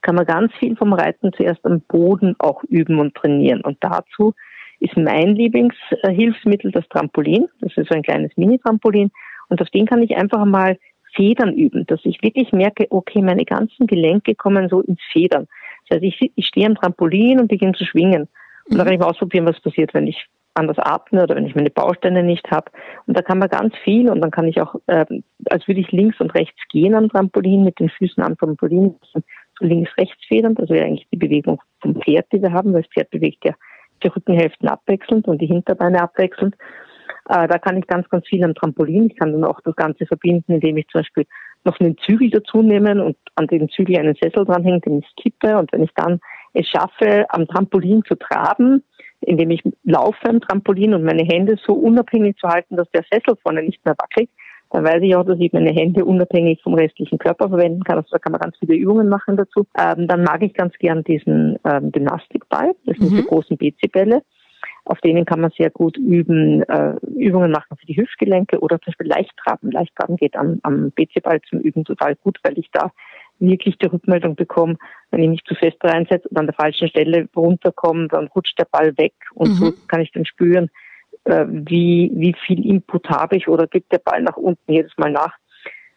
kann man ganz viel vom Reiten zuerst am Boden auch üben und trainieren. Und dazu ist mein Lieblingshilfsmittel das Trampolin. Das ist so ein kleines Mini-Trampolin. Und auf den kann ich einfach mal Federn üben, dass ich wirklich merke, okay, meine ganzen Gelenke kommen so ins Federn. Das heißt, ich, ich stehe am Trampolin und beginne zu schwingen. Und dann kann ich mal ausprobieren, was passiert, wenn ich anders atme oder wenn ich meine Bausteine nicht habe. Und da kann man ganz viel und dann kann ich auch, äh, als würde ich links und rechts gehen am Trampolin, mit den Füßen am Trampolin, so links-rechts federn. Das wäre eigentlich die Bewegung vom Pferd, die wir haben, weil das Pferd bewegt ja die Rückenhälften abwechselnd und die Hinterbeine abwechselnd. Äh, da kann ich ganz, ganz viel am Trampolin. Ich kann dann auch das Ganze verbinden, indem ich zum Beispiel noch einen Zügel dazu nehme und an den Zügel einen Sessel dranhänge, den ich kippe. Und wenn ich dann es schaffe, am Trampolin zu traben, indem ich laufe am Trampolin und meine Hände so unabhängig zu halten, dass der Sessel vorne nicht mehr wackelt, dann weiß ich auch, dass ich meine Hände unabhängig vom restlichen Körper verwenden kann. Also da kann man ganz viele Übungen machen dazu. Ähm, dann mag ich ganz gern diesen ähm, Gymnastikball. Das sind mhm. die großen BC-Bälle. Auf denen kann man sehr gut üben, äh, Übungen machen für die Hüftgelenke oder zum Beispiel Leichttraben. Leichttraben geht am, am BC-Ball zum Üben total gut, weil ich da wirklich die Rückmeldung bekomme, wenn ich mich zu fest reinsetze und an der falschen Stelle runterkomme, dann rutscht der Ball weg und mhm. so kann ich dann spüren, wie, wie viel Input habe ich oder gibt der Ball nach unten jedes Mal nach.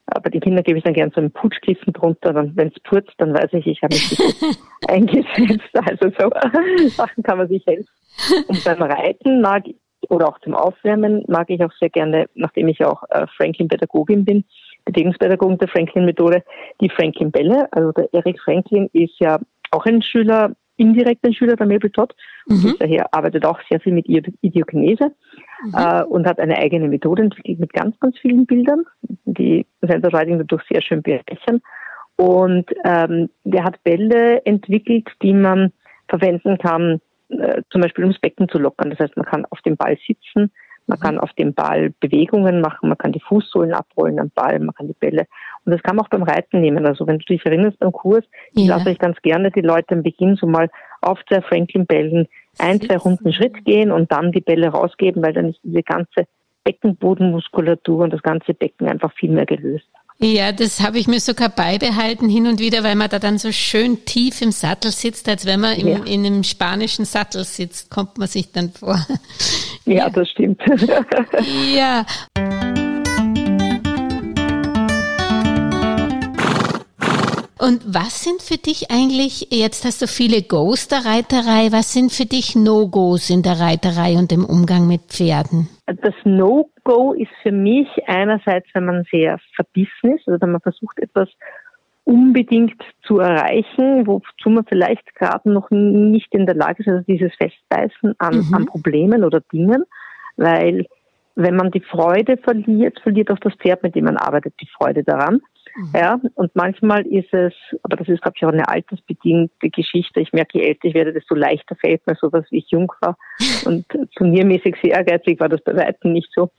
Aber den Kindern gebe ich dann gerne so einen Putschkissen drunter. Dann, wenn es purzt, dann weiß ich, ich habe mich [laughs] eingesetzt. Also so [laughs] Sachen kann man sich helfen. Und beim Reiten mag ich, oder auch zum Aufwärmen mag ich auch sehr gerne, nachdem ich auch äh, Franklin-Pädagogin bin, Bewegungspädagogin der Franklin-Methode, die Franklin-Bälle. Also der Eric Franklin ist ja auch ein Schüler indirekt ein Schüler der Mabel Todd. Mhm. daher arbeitet auch sehr viel mit Idiokinese mhm. äh, und hat eine eigene Methode entwickelt mit ganz, ganz vielen Bildern, die Center Writing dadurch sehr schön bereichern. Und ähm, der hat Bälle entwickelt, die man verwenden kann, äh, zum Beispiel ums Becken zu lockern. Das heißt, man kann auf dem Ball sitzen, man kann auf dem Ball Bewegungen machen, man kann die Fußsohlen abrollen am Ball, man kann die Bälle. Und das kann man auch beim Reiten nehmen. Also wenn du dich erinnerst beim Kurs, ja. lasse ich ganz gerne die Leute am Beginn so mal auf zwei Franklin-Bällen ein, zwei Runden Schritt gehen und dann die Bälle rausgeben, weil dann ist diese ganze Beckenbodenmuskulatur und das ganze Becken einfach viel mehr gelöst. Ja, das habe ich mir sogar beibehalten hin und wieder, weil man da dann so schön tief im Sattel sitzt, als wenn man im, ja. in einem spanischen Sattel sitzt, kommt man sich dann vor. Ja, [laughs] ja. das stimmt. ja. Und was sind für dich eigentlich, jetzt hast du viele Goes der Reiterei, was sind für dich No-Gos in der Reiterei und im Umgang mit Pferden? Das No-Go ist für mich einerseits, wenn man sehr verbissen ist, also wenn man versucht, etwas unbedingt zu erreichen, wozu man vielleicht gerade noch nicht in der Lage ist, also dieses Festbeißen an, mhm. an Problemen oder Dingen, weil wenn man die Freude verliert, verliert auch das Pferd, mit dem man arbeitet, die Freude daran. Mhm. Ja, und manchmal ist es, aber das ist, glaube ich, auch eine altersbedingte Geschichte. Ich merke, je älter ich werde, desto leichter fällt mir sowas, wie ich jung war. [laughs] Und turniermäßig sehr ehrgeizig war das bei weitem nicht so.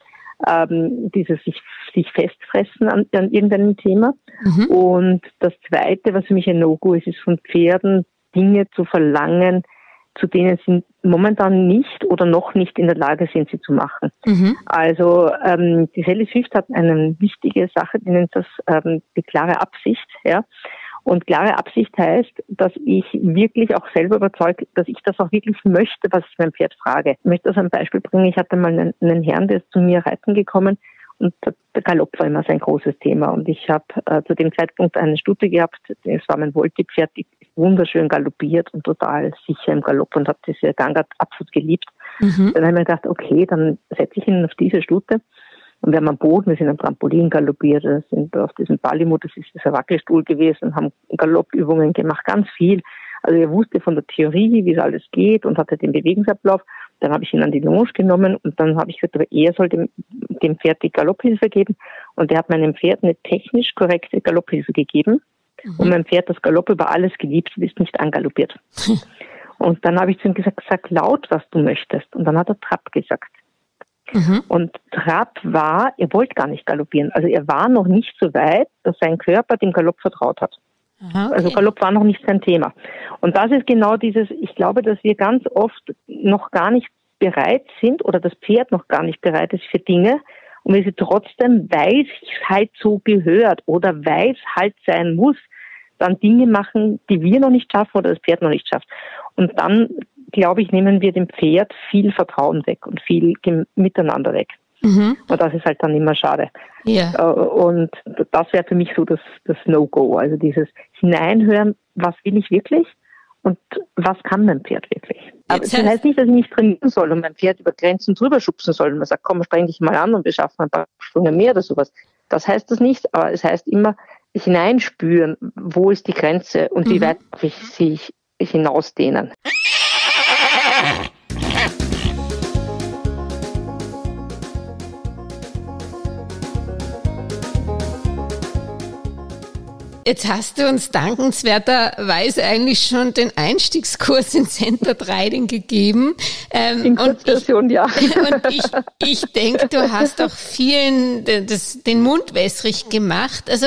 Ähm, dieses sich, sich festfressen an, an irgendeinem Thema. Mhm. Und das Zweite, was für mich ein No-Go ist, ist von Pferden Dinge zu verlangen, zu denen sie momentan nicht oder noch nicht in der Lage sind, sie zu machen. Mhm. Also ähm, die Sally Swift hat eine wichtige Sache, die nennt das ähm, die klare Absicht. Ja? Und klare Absicht heißt, dass ich wirklich auch selber überzeugt, dass ich das auch wirklich möchte, was ich meinem Pferd frage. Ich möchte das ein Beispiel bringen. Ich hatte mal einen, einen Herrn, der ist zu mir reiten gekommen und der Galopp war immer sein großes Thema. Und ich habe äh, zu dem Zeitpunkt eine Stute gehabt, es war mein Voltipferd, die wunderschön galoppiert und total sicher im Galopp und habe diese Gangart absolut geliebt. Mhm. Dann habe ich mir gedacht, okay, dann setze ich ihn auf diese Stute. Und wir haben am Boden, wir sind am Trampolin galoppiert, wir sind auf diesem Balimo, das ist dieser Wackelstuhl gewesen, haben Galoppübungen gemacht, ganz viel. Also er wusste von der Theorie, wie es alles geht und hatte den Bewegungsablauf. Dann habe ich ihn an die Longe genommen und dann habe ich gesagt, aber er soll dem, dem Pferd die Galopphilfe geben. Und er hat meinem Pferd eine technisch korrekte Galopphilfe gegeben. Mhm. Und mein Pferd das Galopp über alles geliebt und ist nicht angaloppiert. [laughs] und dann habe ich zu ihm gesagt, sag laut, was du möchtest. Und dann hat er Trab gesagt. Mhm. Und Trab war, er wollte gar nicht galoppieren. Also er war noch nicht so weit, dass sein Körper dem Galopp vertraut hat. Aha, okay. Also Galopp war noch nicht sein Thema. Und das ist genau dieses, ich glaube, dass wir ganz oft noch gar nicht bereit sind oder das Pferd noch gar nicht bereit ist für Dinge, und wir sie trotzdem, weil es halt so gehört oder weil es halt sein muss, dann Dinge machen, die wir noch nicht schaffen oder das Pferd noch nicht schafft. Und dann, glaube ich, nehmen wir dem Pferd viel Vertrauen weg und viel Miteinander weg. Mhm. Und das ist halt dann immer schade. Ja. Äh, und das wäre für mich so das, das No-Go. Also dieses Hineinhören, was will ich wirklich und was kann mein Pferd wirklich. Aber das heißt nicht, dass ich nicht trainieren soll und mein Pferd über Grenzen drüber schubsen soll und man sagt, komm, streng dich mal an und wir schaffen ein paar Sprünge mehr oder sowas. Das heißt das nicht, aber es heißt immer, hineinspüren, wo ist die Grenze und mhm. wie weit darf ich sie hinausdehnen. Jetzt hast du uns dankenswerterweise eigentlich schon den Einstiegskurs in Center Riding gegeben. Ähm, in Kurzversion, ja. [laughs] Und ich, ich denke, du hast auch vielen das, den Mund wässrig gemacht. Also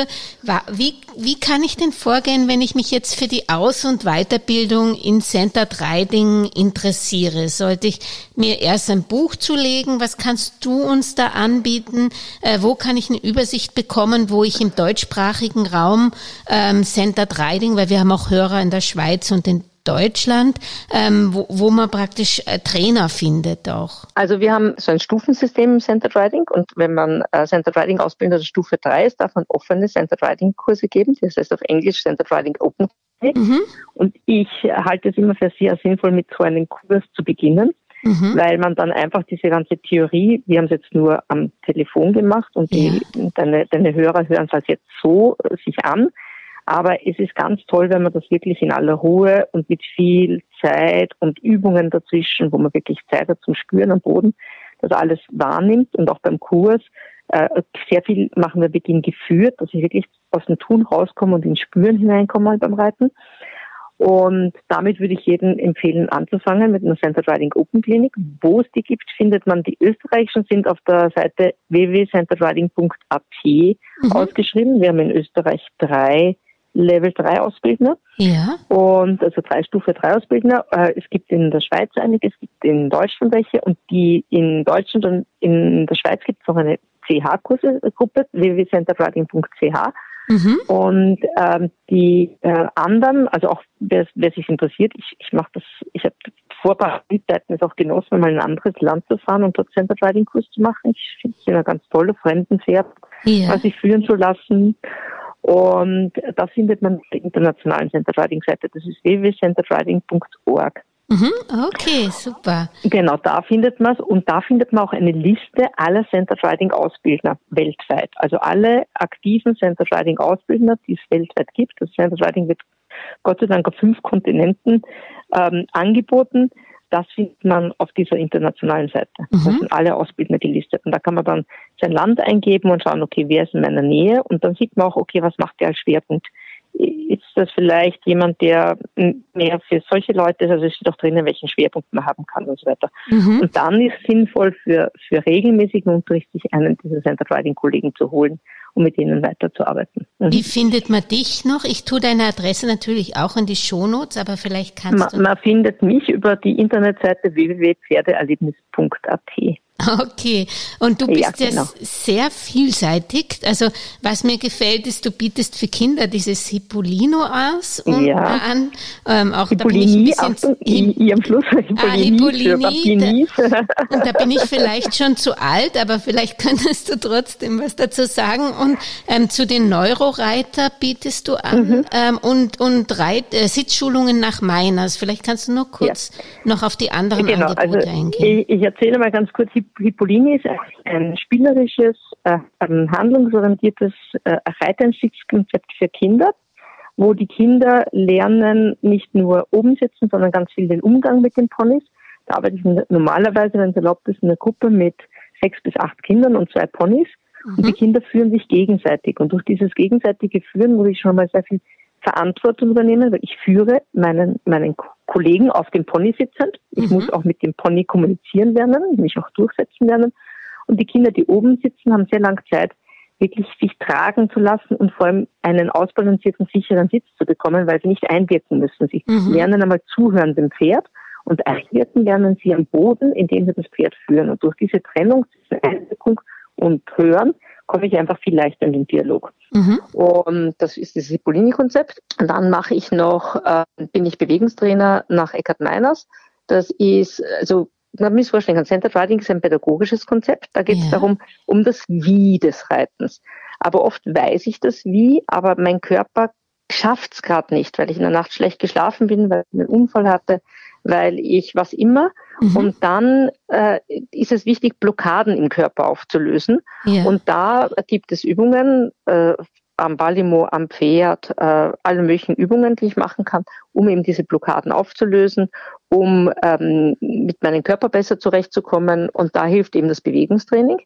wie, wie kann ich denn vorgehen, wenn ich mich jetzt für die Aus- und Weiterbildung in Center Riding interessiere? Sollte ich mir erst ein Buch zulegen? Was kannst du uns da anbieten? Äh, wo kann ich eine Übersicht bekommen, wo ich im deutschsprachigen Raum ähm, Centered Riding, weil wir haben auch Hörer in der Schweiz und in Deutschland, ähm, wo, wo man praktisch äh, Trainer findet auch? Also wir haben so ein Stufensystem im Centered Riding und wenn man äh, Centered Riding ausbildet, also Stufe 3 ist, darf man offene Centered Riding Kurse geben. Das heißt auf Englisch Centered Riding Open. Mhm. Und ich halte es immer für sehr sinnvoll, mit so einem Kurs zu beginnen. Mhm. weil man dann einfach diese ganze Theorie, wir haben es jetzt nur am Telefon gemacht und die, ja. deine, deine Hörer hören es jetzt so äh, sich an, aber es ist ganz toll, wenn man das wirklich in aller Ruhe und mit viel Zeit und Übungen dazwischen, wo man wirklich Zeit hat zum Spüren am Boden, das alles wahrnimmt und auch beim Kurs. Äh, sehr viel machen wir Beginn geführt, dass ich wirklich aus dem Tun rauskomme und ins Spüren hineinkomme beim Reiten. Und damit würde ich jedem empfehlen, anzufangen mit einer Center Riding Open Clinic. Wo es die gibt, findet man die österreichischen sind auf der Seite www.centerriding.at mhm. ausgeschrieben. Wir haben in Österreich drei Level 3 Ausbildner. Ja. Und also drei Stufe 3 Ausbildner. Äh, es gibt in der Schweiz einige, es gibt in Deutschland welche und die in Deutschland und in der Schweiz gibt es noch eine CH-Kurse-Gruppe, www.centerwriting.ch. Mhm. Und ähm, die äh, anderen, also auch wer, wer sich interessiert, ich, ich mache das, ich habe vor Zeiten es auch genossen, mal in ein anderes Land zu fahren und dort Center Riding Kurs zu machen. Ich finde es eine ganz tolle Fremdenpferd, ja. sich führen zu lassen. Und da findet man die internationalen Center Riding Seite. Das ist www.centerriding.org. Mhm, okay, super. Genau, da findet man es und da findet man auch eine Liste aller Center Riding Ausbildner weltweit. Also alle aktiven Center Riding Ausbildner, die es weltweit gibt. Das Center Riding wird Gott sei Dank auf fünf Kontinenten ähm, angeboten. Das findet man auf dieser internationalen Seite. Mhm. Da sind alle Ausbildner gelistet. Und da kann man dann sein Land eingeben und schauen, okay, wer ist in meiner Nähe? Und dann sieht man auch, okay, was macht der als Schwerpunkt? Ist das vielleicht jemand, der mehr für solche Leute ist, also es steht auch drinnen, welchen Schwerpunkt man haben kann und so weiter. Mhm. Und dann ist es sinnvoll für, für regelmäßigen Unterricht, sich einen dieser Center Riding Kollegen zu holen um mit ihnen weiterzuarbeiten. Mhm. Wie findet man dich noch? Ich tue deine Adresse natürlich auch in die Shownotes, aber vielleicht kannst man, du... Man findet mich über die Internetseite www.pferdeerlebnis.at. [laughs] Okay, und du bist ja, genau. sehr vielseitig. Also was mir gefällt, ist, du bietest für Kinder dieses Hippolino aus und ja. an. Ähm, auch Hippolini, da bin ich ein bisschen am Schluss. Hippolini, [laughs] ah, Hippolini da, [laughs] und da bin ich vielleicht schon zu alt, aber vielleicht könntest du trotzdem was dazu sagen. Und ähm, zu den Neuroreiter bietest du an mhm. ähm, und und Reit, äh, Sitzschulungen nach Meiners. Vielleicht kannst du nur kurz ja. noch auf die anderen genau, Angebote also eingehen. Ich, ich erzähle mal ganz kurz Hippolyni ist ein spielerisches, äh, ein handlungsorientiertes äh, Reiteinstiegskonzept für Kinder, wo die Kinder lernen, nicht nur oben sitzen, sondern ganz viel den Umgang mit den Ponys. Da arbeite ich normalerweise, wenn es erlaubt ist, in einer Gruppe mit sechs bis acht Kindern und zwei Ponys. Mhm. Und die mhm. Kinder führen sich gegenseitig. Und durch dieses gegenseitige Führen muss ich schon mal sehr viel Verantwortung übernehmen, weil ich führe meinen, meinen Kollegen auf dem Pony sitzend. Ich mhm. muss auch mit dem Pony kommunizieren lernen, mich auch durchsetzen lernen. Und die Kinder, die oben sitzen, haben sehr lange Zeit, wirklich sich tragen zu lassen und vor allem einen ausbalancierten, sicheren Sitz zu bekommen, weil sie nicht einwirken müssen. Sie mhm. lernen einmal zuhören dem Pferd und einwirken lernen sie am Boden, indem sie das Pferd führen. Und durch diese Trennung zwischen Einwirkung und Hören komme ich einfach viel leichter in den Dialog. Mhm. Und das ist das Hippolini-Konzept. Dann mache ich noch, äh, bin ich Bewegungstrainer nach Eckhard Meiners. Das ist, also man muss vorstellen, ein Center Riding ist ein pädagogisches Konzept. Da geht es ja. darum, um das Wie des Reitens. Aber oft weiß ich das Wie, aber mein Körper schafft es gerade nicht, weil ich in der Nacht schlecht geschlafen bin, weil ich einen Unfall hatte, weil ich was immer. Mhm. Und dann äh, ist es wichtig, Blockaden im Körper aufzulösen. Ja. Und da gibt es Übungen, äh, am Balimo, am Pferd, äh, alle möglichen Übungen, die ich machen kann, um eben diese Blockaden aufzulösen, um ähm, mit meinem Körper besser zurechtzukommen. Und da hilft eben das Bewegungstraining.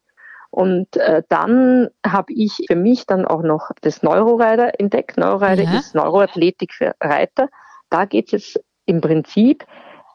Und äh, dann habe ich für mich dann auch noch das Neurorider entdeckt. Neurorider ja. ist Neuroathletik für Reiter. Da geht es jetzt im Prinzip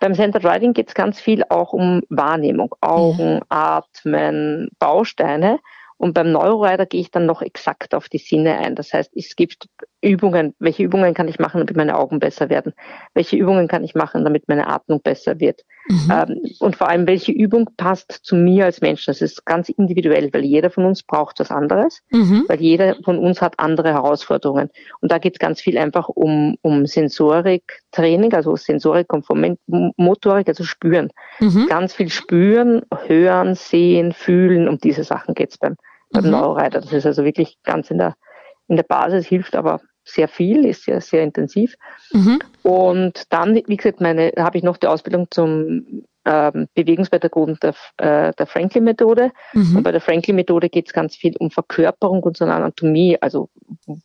beim Centered Riding geht es ganz viel auch um Wahrnehmung, Augen, ja. Atmen, Bausteine. Und beim Neurorider gehe ich dann noch exakt auf die Sinne ein. Das heißt, es gibt Übungen. Welche Übungen kann ich machen, damit meine Augen besser werden? Welche Übungen kann ich machen, damit meine Atmung besser wird? Mhm. Ähm, und vor allem, welche Übung passt zu mir als Mensch? Das ist ganz individuell, weil jeder von uns braucht was anderes, mhm. weil jeder von uns hat andere Herausforderungen. Und da geht es ganz viel einfach um, um Sensorik-Training, also Sensorik vom Motorik, also spüren. Mhm. Ganz viel spüren, hören, sehen, fühlen, um diese Sachen geht es beim, beim mhm. Neuroreiter. Das ist also wirklich ganz in der, in der Basis, hilft aber sehr viel, ist sehr, sehr intensiv. Mhm. Und dann, wie gesagt, meine, habe ich noch die Ausbildung zum ähm, Bewegungspädagogen der, äh, der Franklin-Methode. Mhm. Und bei der Franklin-Methode geht es ganz viel um Verkörperung unserer Anatomie. Also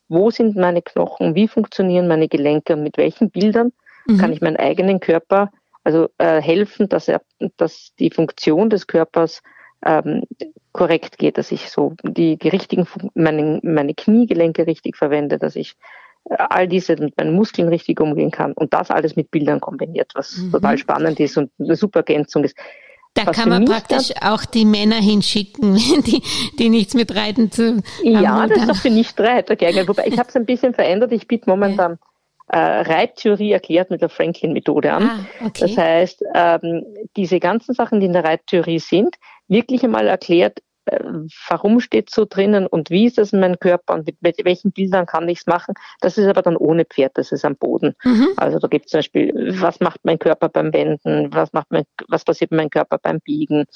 wo sind meine Knochen, wie funktionieren meine Gelenke und mit welchen Bildern mhm. kann ich meinen eigenen Körper also äh, helfen, dass er, dass die Funktion des Körpers ähm, korrekt geht, dass ich so die, die richtigen, meine, meine Kniegelenke richtig verwende, dass ich äh, all diese mit meinen Muskeln richtig umgehen kann und das alles mit Bildern kombiniert, was mhm. total spannend ist und eine super Ergänzung ist. Da kann man praktisch auch die Männer hinschicken, [laughs] die, die nichts mit Reiten zu Ja, das ist doch für Nicht-Reiter geeignet. Wobei ich [laughs] habe es ein bisschen verändert. Ich biete momentan äh, Reittheorie erklärt mit der Franklin-Methode an. Ah, okay. Das heißt, ähm, diese ganzen Sachen, die in der Reittheorie sind, wirklich einmal erklärt, äh, warum steht so drinnen und wie ist das in meinem Körper und mit, mit welchen Bildern kann ich es machen. Das ist aber dann ohne Pferd, das ist am Boden. Mhm. Also da gibt es zum Beispiel, was macht mein Körper beim Wenden, was macht mein, was passiert mit meinem Körper beim Biegen.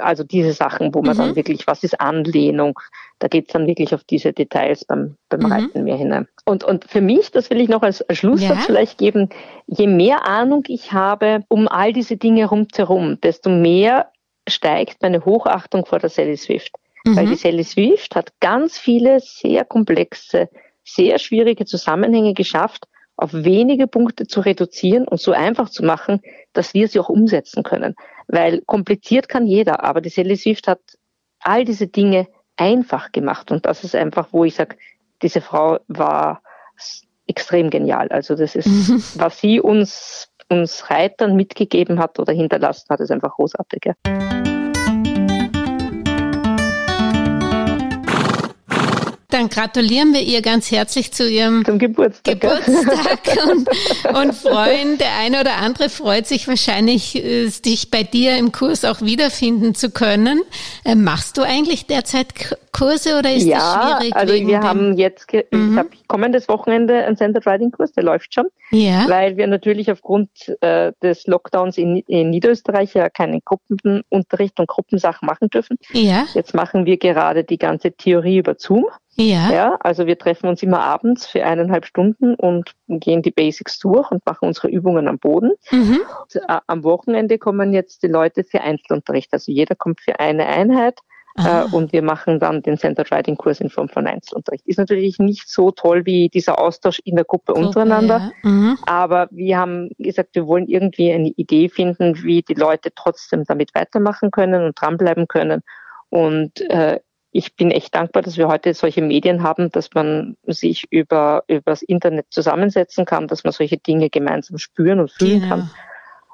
Also diese Sachen, wo man mhm. dann wirklich, was ist Anlehnung, da geht es dann wirklich auf diese Details beim, beim mhm. Reiten mehr hinein. Und, und für mich, das will ich noch als Schlusssatz ja. vielleicht geben, je mehr Ahnung ich habe um all diese Dinge rundherum, desto mehr steigt meine Hochachtung vor der Sally Swift. Mhm. Weil die Sally Swift hat ganz viele sehr komplexe, sehr schwierige Zusammenhänge geschafft, auf wenige Punkte zu reduzieren und so einfach zu machen, dass wir sie auch umsetzen können. Weil kompliziert kann jeder, aber die Sally Swift hat all diese Dinge einfach gemacht. Und das ist einfach, wo ich sage, diese Frau war extrem genial. Also das ist, mhm. was sie uns uns Reitern mitgegeben hat oder hinterlassen hat, ist einfach großartig. Ja. Dann gratulieren wir ihr ganz herzlich zu ihrem Geburtstag, Geburtstag und, und, freuen, der eine oder andere freut sich wahrscheinlich, dich bei dir im Kurs auch wiederfinden zu können. Äh, machst du eigentlich derzeit Kurse oder ist ja, das schwierig? Also wir haben jetzt, mhm. ich habe kommendes Wochenende einen Centered Riding Kurs, der läuft schon, ja. weil wir natürlich aufgrund äh, des Lockdowns in, in Niederösterreich ja keinen Gruppenunterricht und Gruppensachen machen dürfen. Ja. Jetzt machen wir gerade die ganze Theorie über Zoom. Ja. ja. Also wir treffen uns immer abends für eineinhalb Stunden und gehen die Basics durch und machen unsere Übungen am Boden. Mhm. Äh, am Wochenende kommen jetzt die Leute für Einzelunterricht. Also jeder kommt für eine Einheit äh, und wir machen dann den Center Riding Kurs in Form von Einzelunterricht. Ist natürlich nicht so toll wie dieser Austausch in der Gruppe, Gruppe untereinander. Ja. Mhm. Aber wir haben gesagt, wir wollen irgendwie eine Idee finden, wie die Leute trotzdem damit weitermachen können und dranbleiben können. Und äh, ich bin echt dankbar, dass wir heute solche Medien haben, dass man sich über, über das Internet zusammensetzen kann, dass man solche Dinge gemeinsam spüren und fühlen genau. kann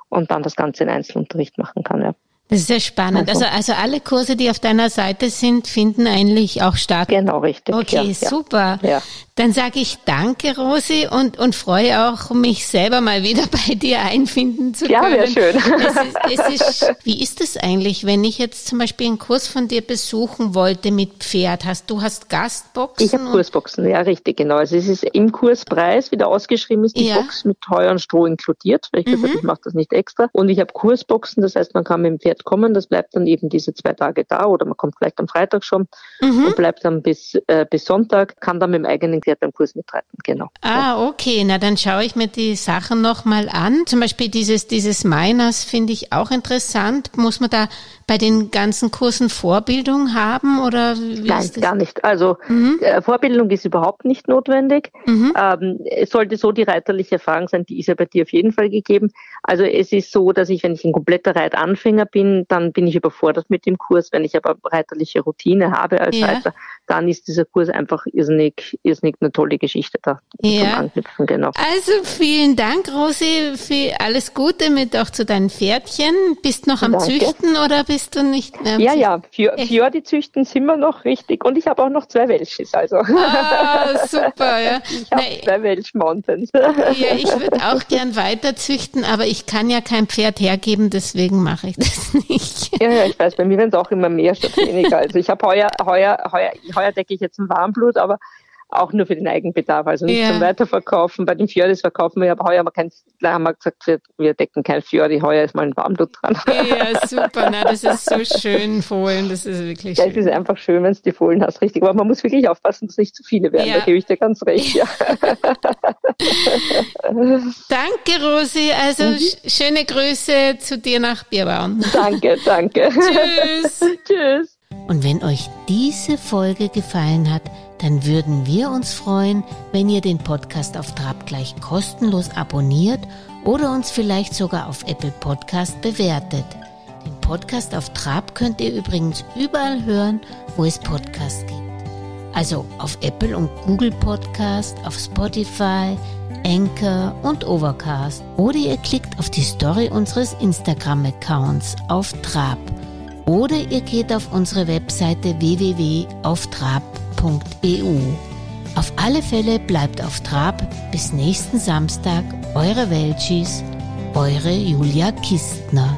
und dann das Ganze in Einzelunterricht machen kann. Ja. Das ist sehr spannend. Also, also alle Kurse, die auf deiner Seite sind, finden eigentlich auch statt. Genau, richtig. Okay, ja, super. Ja. Dann sage ich danke, Rosi, und, und freue auch, mich selber mal wieder [laughs] bei dir einfinden zu können. Ja, wäre schön. Es ist, es ist, wie ist es eigentlich, wenn ich jetzt zum Beispiel einen Kurs von dir besuchen wollte mit Pferd? Hast du hast Gastboxen? Ich habe Kursboxen, ja, richtig, genau. Also es ist im Kurspreis, wie der ausgeschrieben ist, die ja. Box mit Heu und Stroh inkludiert, weil ich mhm. gesagt ich mache das nicht extra. Und ich habe Kursboxen, das heißt, man kann mit dem Pferd kommen, das bleibt dann eben diese zwei Tage da oder man kommt vielleicht am Freitag schon mhm. und bleibt dann bis, äh, bis Sonntag, kann dann mit dem eigenen Pferd beim Kurs mitreiten, genau. Ah, okay. Na, dann schaue ich mir die Sachen nochmal an. Zum Beispiel dieses, dieses Miners finde ich auch interessant. Muss man da bei den ganzen Kursen Vorbildung haben oder? Nein, gar nicht. Also mhm. äh, Vorbildung ist überhaupt nicht notwendig. Mhm. Ähm, es sollte so die reiterliche Erfahrung sein, die ist ja bei dir auf jeden Fall gegeben. Also es ist so, dass ich, wenn ich ein kompletter Reitanfänger bin, dann bin ich überfordert mit dem Kurs. Wenn ich aber reiterliche Routine habe als ja. Reiter, dann ist dieser Kurs einfach irrsinnig, irrsinnig eine tolle Geschichte da ja. zum Anknüpfen, genau. Also vielen Dank, Rosi, für alles Gute mit auch zu deinen Pferdchen. Bist noch am Danke. Züchten oder bist du nicht mehr? Ja, ja, für, für die Züchten sind wir noch richtig. Und ich habe auch noch zwei Welches, also. Ah, super, ja. [laughs] Ich habe zwei Welsh Mountains. [laughs] Ja, ich würde auch gern weiter züchten, aber ich kann ja kein Pferd hergeben, deswegen mache ich das [laughs] nicht. Ja, ja, ich weiß, bei mir werden es auch immer mehr statt weniger. Also ich habe heuer, heuer, heuer, heuer decke ich jetzt ein Warmblut, aber auch nur für den Eigenbedarf, also nicht ja. zum Weiterverkaufen. Bei den Fjordis verkaufen wir aber heuer aber kein, da haben wir gesagt, wir, wir decken kein Fjordi, heuer ist mal ein Warmblut dran. Ja, super, na, das ist so [laughs] schön, Fohlen, das ist wirklich schön. Ja, es ist einfach schön, wenn du die Fohlen hast, richtig. Aber man muss wirklich aufpassen, dass nicht zu viele werden, ja. da gebe ich dir ganz recht, ja. [laughs] danke, Rosi, also mhm. schöne Grüße zu dir nach Bierbaum. Danke, danke. [laughs] Tschüss. Tschüss. Und wenn euch diese Folge gefallen hat, dann würden wir uns freuen, wenn ihr den Podcast auf Trab gleich kostenlos abonniert oder uns vielleicht sogar auf Apple Podcast bewertet. Den Podcast auf Trab könnt ihr übrigens überall hören, wo es Podcasts gibt. Also auf Apple und Google Podcast, auf Spotify, Anchor und Overcast oder ihr klickt auf die Story unseres Instagram-Accounts auf Trab oder ihr geht auf unsere Webseite www.auftrab.eu. Auf alle Fälle bleibt auf Trab bis nächsten Samstag eure Welchis, eure Julia Kistner.